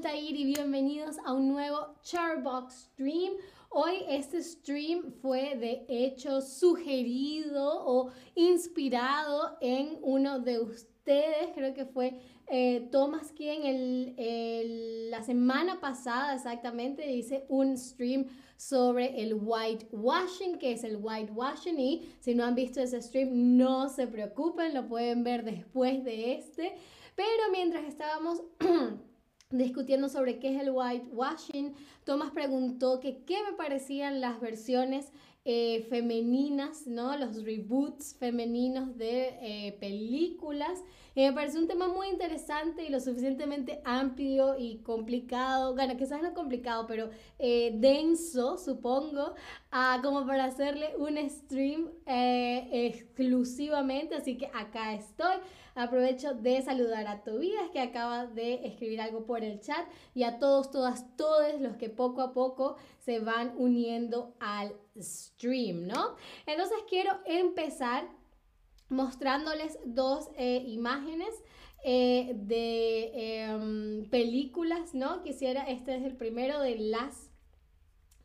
Bienvenidos a un nuevo Charbox Stream. Hoy este stream fue de hecho sugerido o inspirado en uno de ustedes, creo que fue eh, Thomas quien el, la semana pasada exactamente dice un stream sobre el whitewashing, que es el whitewashing y si no han visto ese stream no se preocupen, lo pueden ver después de este. Pero mientras estábamos discutiendo sobre qué es el whitewashing, Thomas preguntó que qué me parecían las versiones eh, femeninas, ¿no? Los reboots femeninos de eh, películas. Y me parece un tema muy interesante y lo suficientemente amplio y complicado, bueno, quizás no complicado, pero eh, denso, supongo, como para hacerle un stream exclusivamente. Así que acá estoy. Aprovecho de saludar a Tobías que acaba de escribir algo por el chat y a todos, todas, todos los que poco a poco se van uniendo al stream, ¿no? Entonces quiero empezar mostrándoles dos eh, imágenes eh, de em, películas, ¿no? Quisiera, este es el primero de las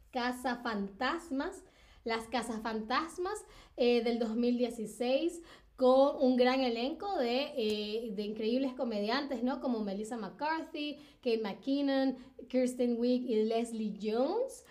cazafantasmas, las cazafantasmas eh, del 2016 con un gran elenco de, eh, de, increíbles comediantes, ¿no? Como Melissa McCarthy, Kate McKinnon, Kirsten Wiig y Leslie Jones.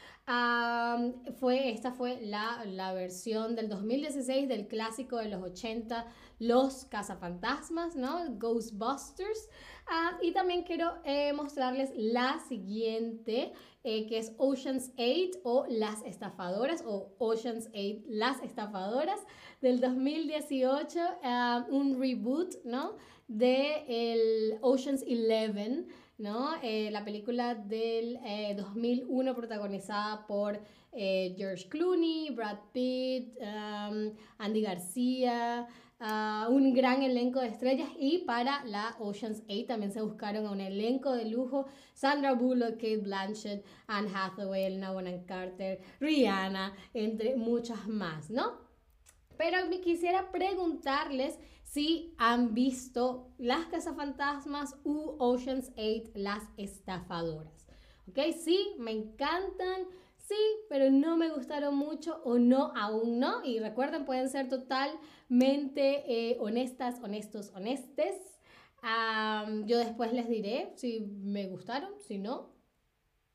fue, esta fue la, la, versión del 2016 del clásico de los 80, Los Cazafantasmas, ¿no? Ghostbusters. Ah, y también quiero eh, mostrarles la siguiente, eh, que es Ocean's 8 o Las Estafadoras, o Ocean's 8, Las Estafadoras del 2018, ah, un reboot, ¿no? De el Ocean's 11, ¿no? Eh, la película del 2001 eh, protagonizada por eh, George Clooney, Brad Pitt, um, Andy García, uh, un gran elenco de estrellas y para la Ocean's 8 también se buscaron a un elenco de lujo, Sandra Bullock, Kate Blanchett, Anne Hathaway, Elena Bonham Carter, Rihanna, entre muchas más, ¿no? Pero me quisiera preguntarles si han visto Las Cazafantasmas u Ocean's 8, Las Estafadoras. ¿Ok? Sí, me encantan. Sí, pero no me gustaron mucho o no, aún no. Y recuerden, pueden ser totalmente eh, honestas, honestos, honestes. yo después les diré si me gustaron, si no,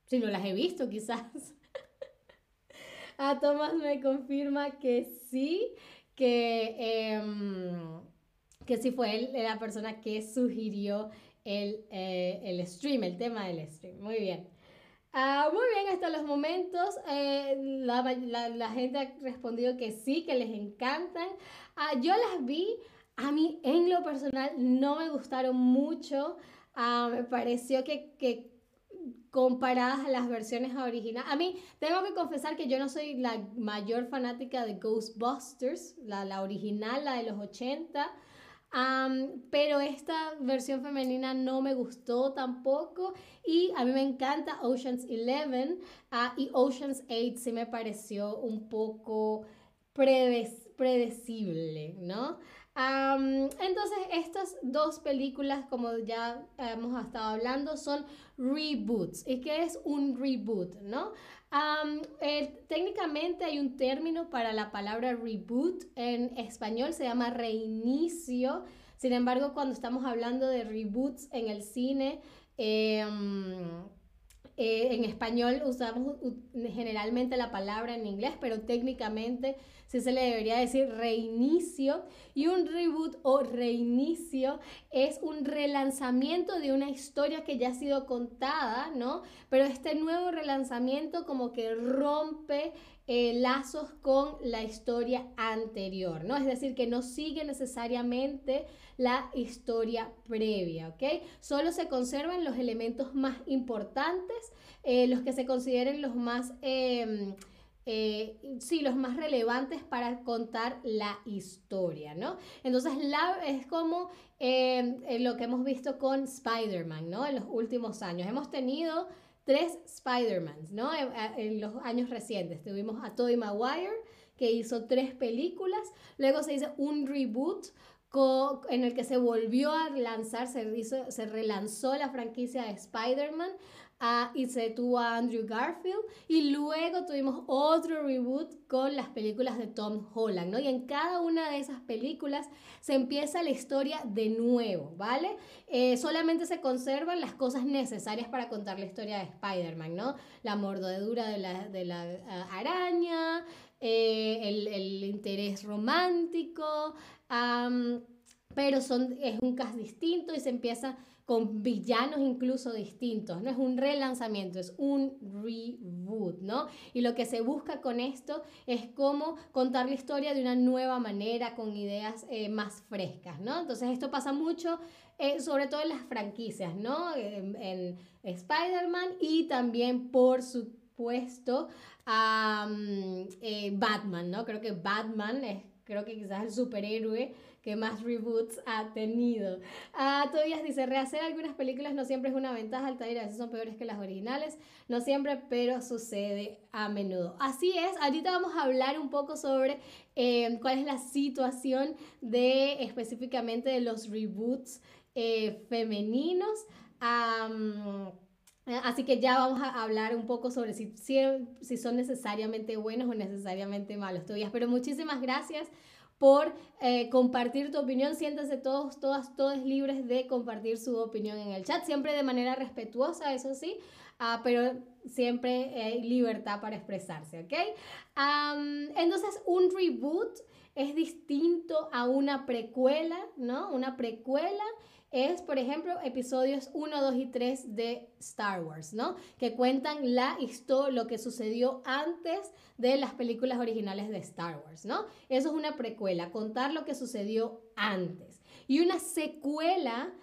si no las he visto quizás. A Tomás me confirma que sí, que, em, que sí fue él la persona que sugirió el, eh, el stream, el tema del stream. Muy bien. Ah, muy bien, hasta los momentos eh, la, la, la, gente ha respondido que sí, que les encantan. Ah, yo las vi, a mí en lo personal no me gustaron mucho. Ah, me pareció que, que comparadas a las versiones originales. A mí, tengo que confesar que yo no soy la mayor fanática de Ghostbusters, la, la original, la de los 80. Pero esta versión femenina no me gustó tampoco. Y a mí me encanta Ocean's 11 ah, y Ocean's 8 sí me pareció un poco predecible, ¿no? entonces, estas dos películas, como ya hemos estado hablando, son reboots. ¿Y qué es un reboot? ¿no? técnicamente hay un término para la palabra reboot. En español se llama reinicio. Sin embargo, cuando estamos hablando de reboots en el cine, em, eh, en español usamos generalmente la palabra en inglés, pero técnicamente sí se le debería decir reinicio. Y un reboot o reinicio es un relanzamiento de una historia que ya ha sido contada, ¿no? Pero este nuevo relanzamiento como que rompe eh, lazos con la historia anterior, ¿no? Es decir, que no sigue necesariamente la historia previa, ¿ok? Solo se conservan los elementos más importantes, eh, los que se consideren los más... Em, eh, sí, los más relevantes para contar la historia, ¿no? Entonces, la, es como em, lo que hemos visto con Spider-Man, ¿no? En los últimos años. Hemos tenido tres Spider-Mans, ¿no? En, los años recientes. Tuvimos a Tobey Maguire, que hizo tres películas. Luego se hizo un reboot en el que se volvió a lanzar, se, se relanzó la franquicia de Spider-Man se tuvo a Andrew Garfield y luego tuvimos otro reboot con las películas de Tom Holland, ¿no? Y en cada una de esas películas se empieza la historia de nuevo, ¿vale? Eh, solamente se conservan las cosas necesarias para contar la historia de Spider-Man, ¿no? La mordedura de la, de la eh, araña, eh, el, el, interés romántico, pero son, es un cast distinto y se empieza con villanos incluso distintos. No es un relanzamiento, es un reboot, ¿no? Y lo que se busca con esto es cómo contar la historia de una nueva manera, con ideas eh, más frescas, ¿no? Entonces esto pasa mucho, eh, sobre todo en las franquicias, ¿no? En, Spider-Man y también, por supuesto, a eh, Batman, ¿no? Creo que Batman es, creo que quizás el superhéroe que más reboots ha tenido. Ah, Tobias dice, rehacer algunas películas no siempre es una ventaja, Altair a veces son peores que las originales, no siempre, pero sucede a menudo. Así es, ahorita vamos a hablar un poco sobre eh, cuál es la situación de específicamente de los reboots eh, femeninos. Así que ya vamos a hablar un poco sobre si, si, son necesariamente buenos o necesariamente malos, Tobias. Pero muchísimas gracias por eh, compartir tu opinión. Siéntanse todos, todas, todos libres de compartir su opinión en el chat, siempre de manera respetuosa, eso sí, uh, pero siempre hay libertad para expresarse, ¿ok? entonces, un reboot es distinto a una precuela, ¿no? Una precuela es, por ejemplo, episodios 1, 2 y 3 de Star Wars, ¿no? Que cuentan la historia, lo que sucedió antes de las películas originales de Star Wars, ¿no? Eso es una precuela, contar lo que sucedió antes. Y una secuela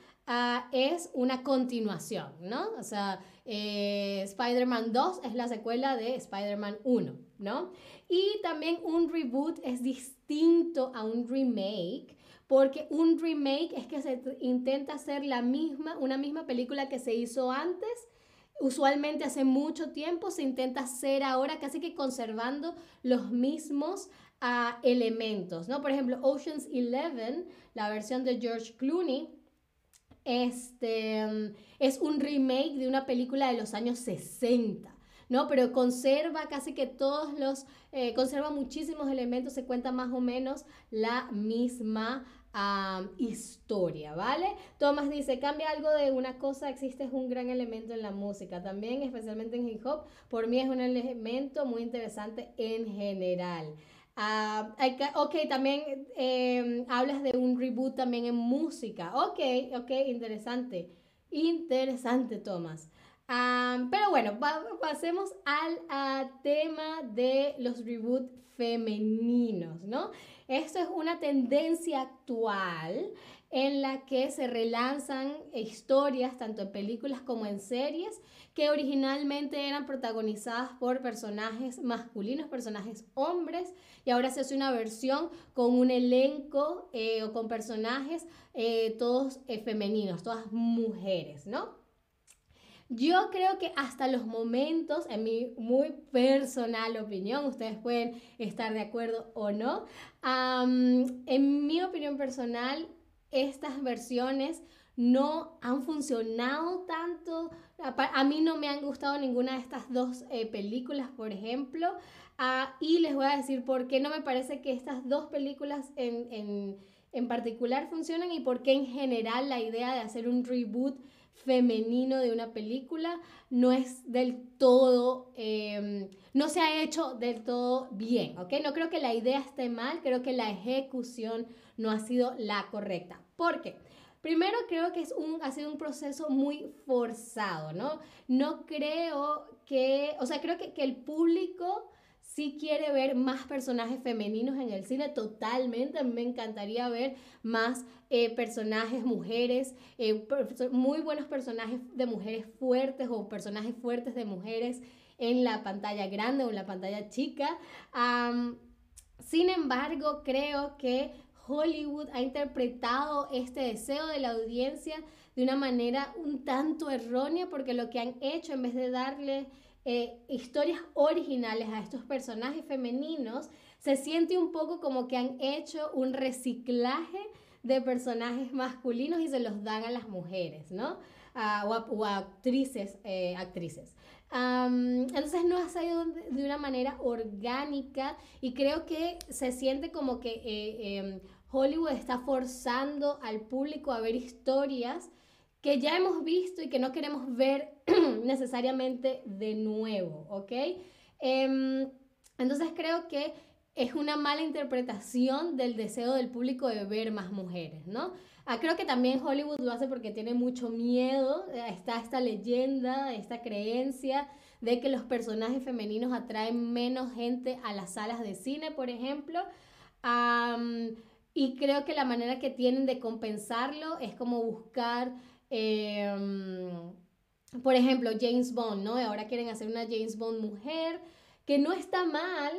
es una continuación, ¿no? O sea, eh, Spider-Man 2 es la secuela de Spider-Man 1, ¿no? Y también un reboot es distinto a un remake porque un remake es que se intenta hacer la misma, una misma película que se hizo antes, usualmente hace mucho tiempo, se intenta hacer ahora casi que conservando los mismos uh, elementos, ¿no? Por ejemplo, Ocean's Eleven, la versión de George Clooney, este, es un remake de una película de los años 60. ¿no? Pero conserva casi que todos los, eh, conserva muchísimos elementos, se cuenta más o menos la misma historia, ¿vale? Thomas dice, cambia algo de una cosa, existe un gran elemento en la música, también especialmente en hip hop, por mí es un elemento muy interesante en general. Uh, ok, también em, hablas de un reboot también en música. Ok, ok, interesante. Interesante, Thomas pero bueno, pasemos al tema de los reboots femeninos, ¿no? Esto es una tendencia actual en la que se relanzan historias, tanto en películas como en series, que originalmente eran protagonizadas por personajes masculinos, personajes hombres, y ahora se hace una versión con un elenco eh, o con personajes eh, todos eh, femeninos, todas mujeres, ¿no? Yo creo que hasta los momentos, en mi muy personal opinión, ustedes pueden estar de acuerdo o no, en mi opinión personal, estas versiones no han funcionado tanto. A, mí no me han gustado ninguna de estas dos eh, películas, por ejemplo. Ah, y les voy a decir por qué no me parece que estas dos películas en, en, en particular funcionan y por qué en general la idea de hacer un reboot femenino de una película no es del todo, em, no se ha hecho del todo bien, ¿ok? No creo que la idea esté mal, creo que la ejecución no ha sido la correcta. ¿Por qué? Primero creo que es un, ha sido un proceso muy forzado, ¿no? No creo que, o sea, creo que, que el público si quiere ver más personajes femeninos en el cine, totalmente. Me encantaría ver más eh, personajes, mujeres, eh, muy buenos personajes de mujeres fuertes o personajes fuertes de mujeres en la pantalla grande o en la pantalla chica. sin embargo, creo que Hollywood ha interpretado este deseo de la audiencia de una manera un tanto errónea porque lo que han hecho en vez de darle eh, historias originales a estos personajes femeninos, se siente un poco como que han hecho un reciclaje de personajes masculinos y se los dan a las mujeres, ¿no? o, a, actrices, eh, actrices. entonces no ha salido de una manera orgánica y creo que se siente como que eh, em, Hollywood está forzando al público a ver historias que ya hemos visto y que no queremos ver necesariamente de nuevo, ¿ok? Em, entonces creo que es una mala interpretación del deseo del público de ver más mujeres, ¿no? Ah, creo que también Hollywood lo hace porque tiene mucho miedo, eh, está esta leyenda, esta creencia de que los personajes femeninos atraen menos gente a las salas de cine, por ejemplo. y creo que la manera que tienen de compensarlo es como buscar Em, por ejemplo, James Bond, ¿no? Ahora quieren hacer una James Bond mujer, que no está mal,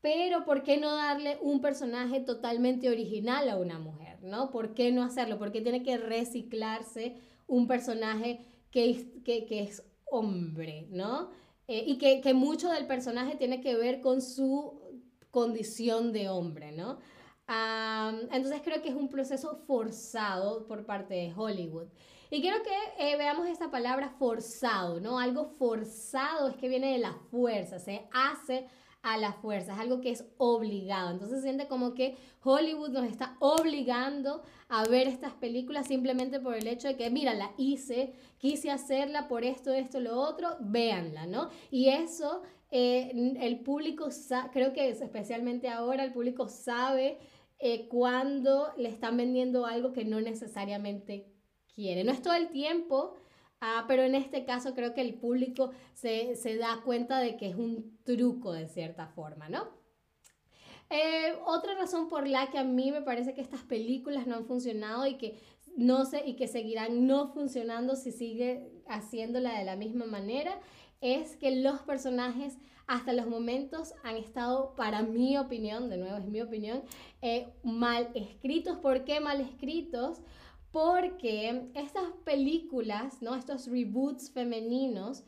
pero ¿por qué no darle un personaje totalmente original a una mujer, ¿no? ¿Por qué no hacerlo? Porque tiene que reciclarse un personaje que, que, es hombre, ¿no? Eh, y que, que mucho del personaje tiene que ver con su condición de hombre, ¿no? Entonces creo que es un proceso forzado por parte de Hollywood. Y quiero que eh, veamos esta palabra forzado, ¿no? Algo forzado es que viene de la fuerza, se hace a la fuerza, es algo que es obligado. Entonces se siente como que Hollywood nos está obligando a ver estas películas simplemente por el hecho de que, mira, la hice, quise hacerla por esto, esto, lo otro, véanla, ¿no? Y eso eh, el público, creo que especialmente ahora el público sabe eh, cuando le están vendiendo algo que no necesariamente quiere. No es todo el tiempo, ah, pero en este caso creo que el público se, da cuenta de que es un truco de cierta forma, ¿no? Eh, otra razón por la que a mí me parece que estas películas no han funcionado y que no sé y que seguirán no funcionando si sigue haciéndola de la misma manera es que los personajes hasta los momentos han estado, para mi opinión, de nuevo es mi opinión, eh, mal escritos. ¿Por qué mal escritos? Porque estas películas, ¿no? estos reboots femeninos,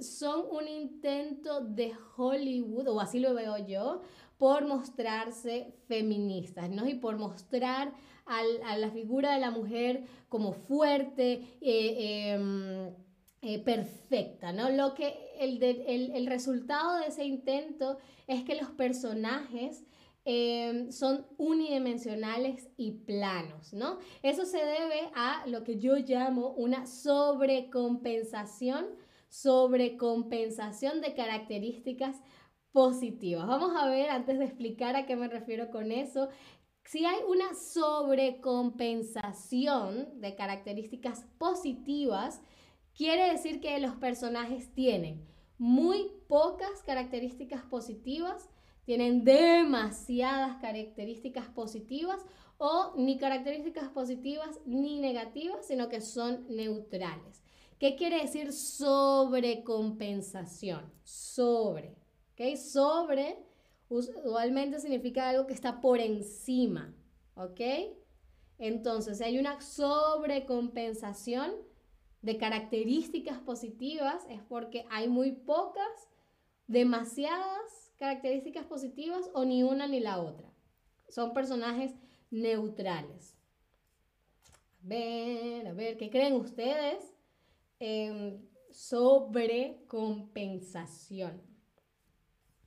son un intento de Hollywood, o así lo veo yo, por mostrarse feministas, ¿no? Y por mostrar a la figura de la mujer como fuerte, eh, em, eh, perfecta, ¿no? Lo que el, el, resultado de ese intento es que los personajes em, son unidimensionales y planos, ¿no? Eso se debe a lo que yo llamo una sobrecompensación, sobrecompensación de características positivas. Vamos a ver, antes de explicar a qué me refiero con eso, si hay una sobrecompensación de características positivas, Quiere decir que los personajes tienen muy pocas características positivas, tienen demasiadas características positivas o ni características positivas ni negativas, sino que son neutrales. ¿Qué quiere decir sobrecompensación? Sobre. ¿Ok? Sobre usualmente significa algo que está por encima. ¿Ok? Entonces, hay una sobrecompensación, de características positivas es porque hay muy pocas, demasiadas características positivas o ni una ni la otra. Son personajes neutrales. A ver, a ver, ¿qué creen ustedes? sobre compensación.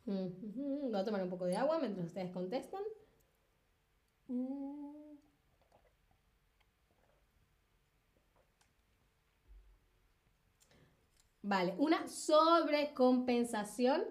Voy a tomar un poco de agua mientras ustedes contestan. Mm. Vale, una sobrecompensación.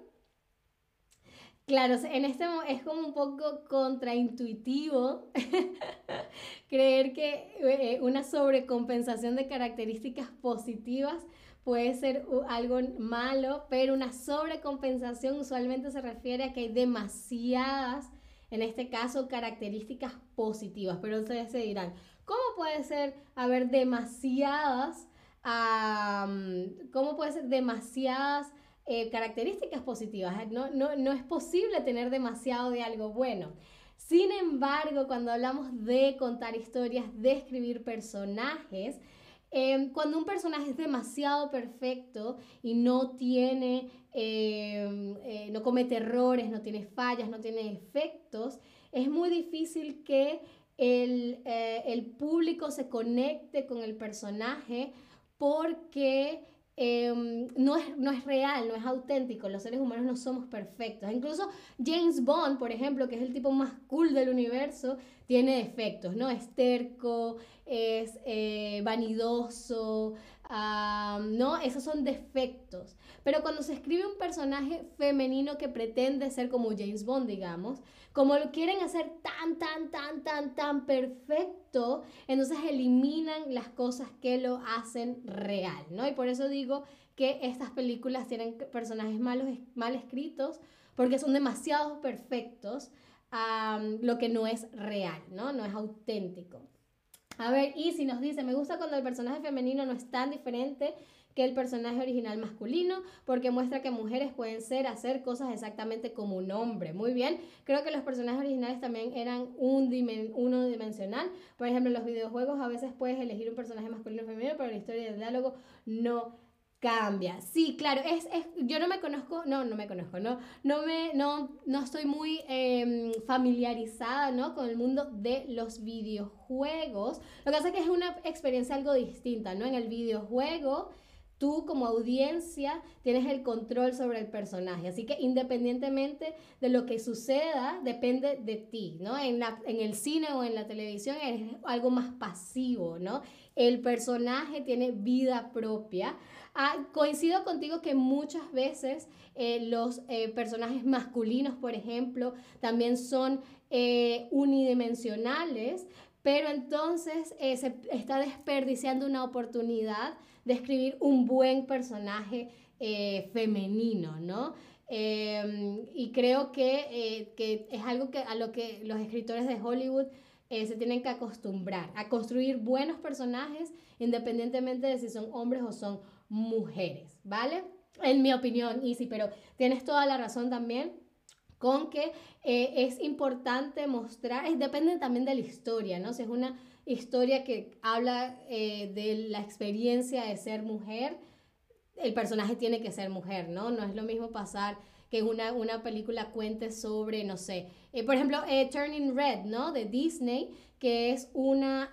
Claro, en este es como un poco contraintuitivo creer que eh, una sobrecompensación de características positivas puede ser algo malo, pero una sobrecompensación usualmente se refiere a que hay demasiadas, en este caso, características positivas. Pero ustedes se dirán, ¿cómo puede ser haber demasiadas cómo puede ser demasiadas eh, características positivas. No, no, no es posible tener demasiado de algo bueno. Sin embargo, cuando hablamos de contar historias, de escribir personajes, em, cuando un personaje es demasiado perfecto y no tiene, em, eh, no comete errores, no tiene fallas, no tiene efectos, es muy difícil que el, eh, el público se conecte con el personaje porque Em, no, es, no es real, no es auténtico, los seres humanos no somos perfectos. Incluso James Bond, por ejemplo, que es el tipo más cool del universo, tiene defectos, ¿no? Es terco, es eh, vanidoso, ¿no? Esos son defectos. Pero cuando se escribe un personaje femenino que pretende ser como James Bond, digamos, como lo quieren hacer tan, tan, tan, tan, tan perfecto, entonces eliminan las cosas que lo hacen real, ¿no? Y por eso digo que estas películas tienen personajes malos, mal escritos, porque son demasiado perfectos, lo que no es real, ¿no? No es auténtico. A ver, y si nos dice, me gusta cuando el personaje femenino no es tan diferente que el personaje original masculino, porque muestra que mujeres pueden ser, hacer cosas exactamente como un hombre. Muy bien, creo que los personajes originales también eran un dimensional. Por ejemplo, en los videojuegos a veces puedes elegir un personaje masculino o femenino, pero la historia del diálogo no cambia. Sí, claro, es, es, yo no me conozco, no, no me conozco, no, no, me, no, no estoy muy em, familiarizada, ¿no? Con el mundo de los videojuegos. Lo que pasa es que es una experiencia algo distinta, ¿no? En el videojuego tú como audiencia tienes el control sobre el personaje. Así que independientemente de lo que suceda, depende de ti, ¿no? En, la, en el cine o en la televisión es algo más pasivo, ¿no? El personaje tiene vida propia. Ah, coincido contigo que muchas veces eh, los eh, personajes masculinos, por ejemplo, también son eh, unidimensionales, pero entonces se está desperdiciando una oportunidad de escribir un buen personaje eh, femenino, ¿no? Em, y creo que, eh, que, es algo que, a lo que los escritores de Hollywood eh, se tienen que acostumbrar, a construir buenos personajes independientemente de si son hombres o son mujeres, ¿vale? En mi opinión, Easy, pero tienes toda la razón también con que es importante mostrar, depende también de la historia, ¿no? Si es una historia que habla eh, de la experiencia de ser mujer, el personaje tiene que ser mujer, ¿no? No es lo mismo pasar que una, una película cuente sobre, no sé, eh, por ejemplo, eh, Turning Red, ¿no? De Disney, que es una,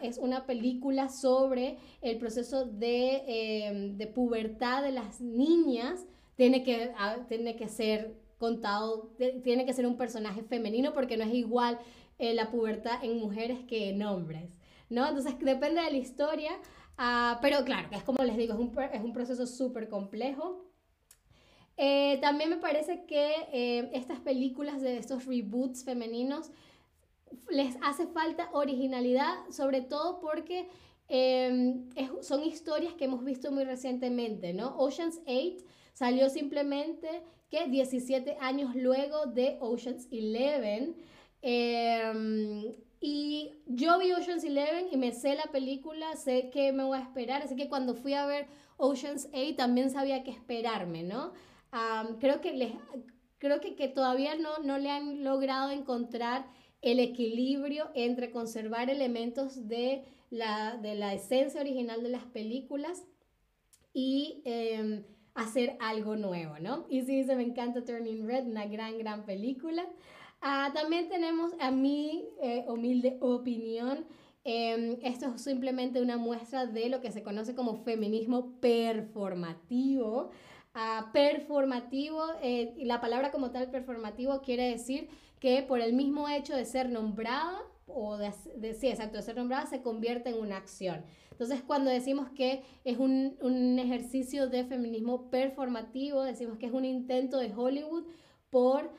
es una película sobre el proceso de, de pubertad de las niñas, tiene que, ah, tiene que ser contado, tiene que ser un personaje femenino porque no es igual eh, la pubertad en mujeres que en hombres, ¿no? Entonces depende de la historia, uh, pero claro, es como les digo, es un, es un proceso súper complejo. Eh, también me parece que eh, estas películas de estos reboots femeninos les hace falta originalidad, sobre todo porque em, son historias que hemos visto muy recientemente, ¿no? Ocean's 8 salió simplemente que 17 años luego de Ocean's 11. Em, y yo vi Ocean's Eleven y me sé la película, sé que me voy a esperar, así que cuando fui a ver Ocean's 8 también sabía qué esperarme, ¿no? creo que, les, creo que, que todavía no, no le han logrado encontrar el equilibrio entre conservar elementos de la, de la esencia original de las películas y em, hacer algo nuevo, ¿no? Y sí, se me encanta Turning Red, una gran, gran película. Ah, también tenemos a mi eh, humilde opinión. Em, esto es simplemente una muestra de lo que se conoce como feminismo performativo. Ah, performativo, eh, la palabra como tal performativo quiere decir que por el mismo hecho de ser nombrada, o de, sí, exacto, de ser nombrada, se convierte en una acción. Entonces, cuando decimos que es un, un ejercicio de feminismo performativo, decimos que es un intento de Hollywood por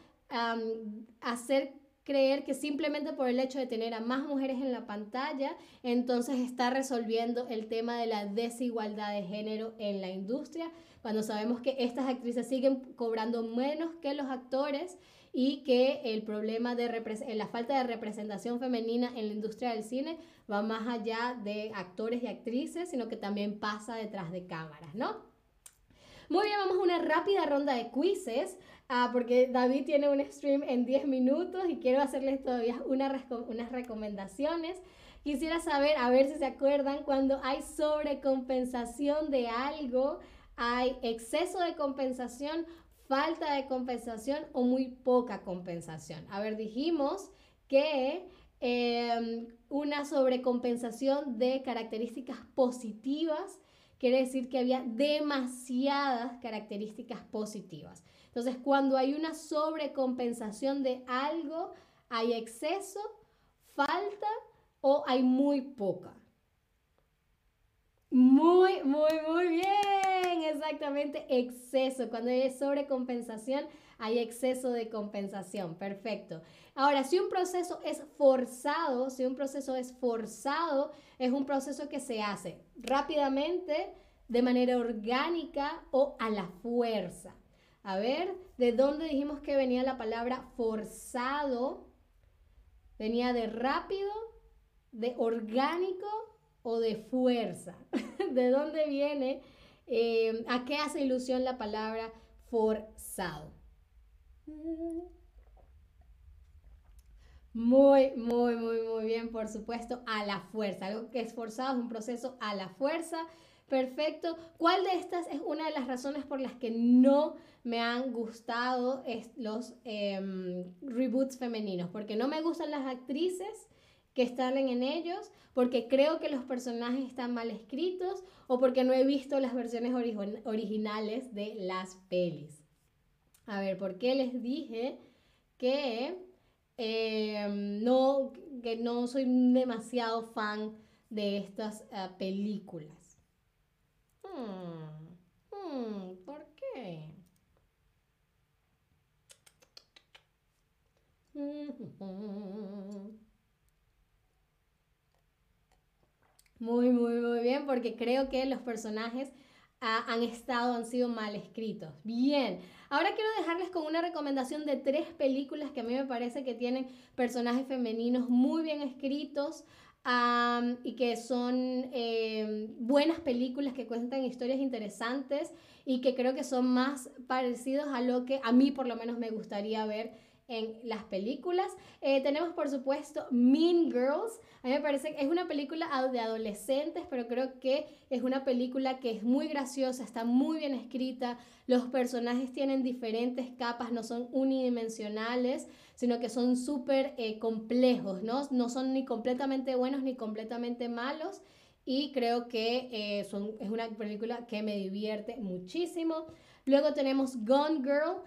hacer creer que simplemente por el hecho de tener a más mujeres en la pantalla, entonces está resolviendo el tema de la desigualdad de género en la industria, cuando sabemos que estas actrices siguen cobrando menos que los actores y que el problema de la falta de representación femenina en la industria del cine va más allá de actores y actrices, sino que también pasa detrás de cámaras, ¿no? Muy bien, vamos a una rápida ronda de quizzes. Ah, porque David tiene un stream en 10 minutos y quiero hacerles todavía unas recomendaciones. Quisiera saber, a ver si se acuerdan, cuando hay sobrecompensación de algo, hay exceso de compensación, falta de compensación o muy poca compensación. A ver, dijimos que em, una sobrecompensación de características positivas. Quiere decir que había demasiadas características positivas. Entonces, cuando hay una sobrecompensación de algo, hay exceso, falta o hay muy poca. Muy, muy, muy bien. Exactamente, exceso. Cuando hay sobrecompensación, hay exceso de compensación. Perfecto. Ahora, si un proceso es forzado, si un proceso es forzado, es un proceso que se hace rápidamente, de manera orgánica o a la fuerza. A ver, ¿de dónde dijimos que venía la palabra forzado? Venía de rápido, de orgánico o de fuerza. ¿De dónde viene? Eh, ¿A qué hace ilusión la palabra forzado? Muy, muy, muy, muy bien, por supuesto, a la fuerza. Algo que es forzado es un proceso a la fuerza. Perfecto. ¿Cuál de estas es una de las razones por las que no me han gustado los em, reboots femeninos? Porque no me gustan las actrices que están en ellos, porque creo que los personajes están mal escritos o porque no he visto las versiones originales de las pelis. A ver, ¿por qué les dije que, em, no, que no soy demasiado fan de estas eh, películas? Hmm, hmm, ¿Por qué? Muy, muy, muy bien, porque creo que los personajes ah, han estado, han sido mal escritos. Bien, ahora quiero dejarles con una recomendación de tres películas que a mí me parece que tienen personajes femeninos muy bien escritos. y que son eh, buenas películas que cuentan historias interesantes y que creo que son más parecidos a lo que a mí por lo menos me gustaría ver en las películas. Eh, tenemos por supuesto Mean Girls. A mí me parece que es una película de adolescentes, pero creo que es una película que es muy graciosa, está muy bien escrita. Los personajes tienen diferentes capas, no son unidimensionales, sino que son súper eh, complejos, ¿no? No son ni completamente buenos ni completamente malos. Y creo que eh, son, es una película que me divierte muchísimo. Luego tenemos Gone Girl.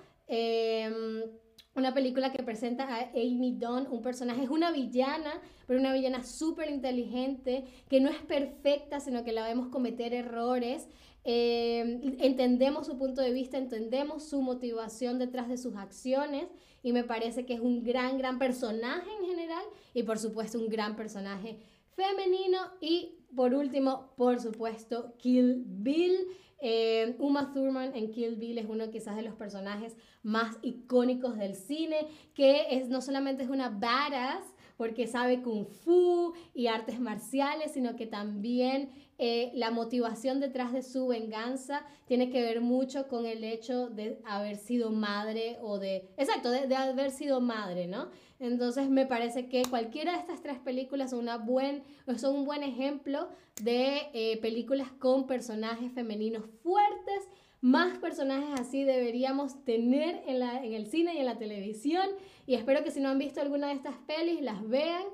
Una película que presenta a Amy Dunn, un personaje, es una villana, pero una villana súper inteligente, que no es perfecta, sino que la vemos cometer errores. Eh, entendemos su punto de vista, entendemos su motivación detrás de sus acciones y me parece que es un gran, gran personaje en general y por supuesto un gran personaje femenino y por último, por supuesto, Kill Bill. Eh, Uma Thurman en Kill Bill es uno quizás de los personajes más icónicos del cine, que es, no solamente es una badass, porque sabe kung fu y artes marciales, sino que también eh, la motivación detrás de su venganza tiene que ver mucho con el hecho de haber sido madre o de, exacto, de, haber sido madre, ¿no? Entonces me parece que cualquiera de estas tres películas son, una buen, son un buen ejemplo de eh, películas con personajes femeninos fuertes más personajes así deberíamos tener en, la, en el cine y en la televisión. Y espero que si no han visto alguna de estas pelis, las vean.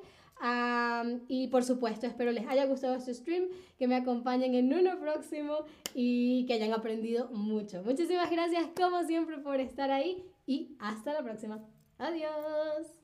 y por supuesto, espero les haya gustado este stream, que me acompañen en uno próximo y que hayan aprendido mucho. Muchísimas gracias como siempre por estar ahí y hasta la próxima. Adiós.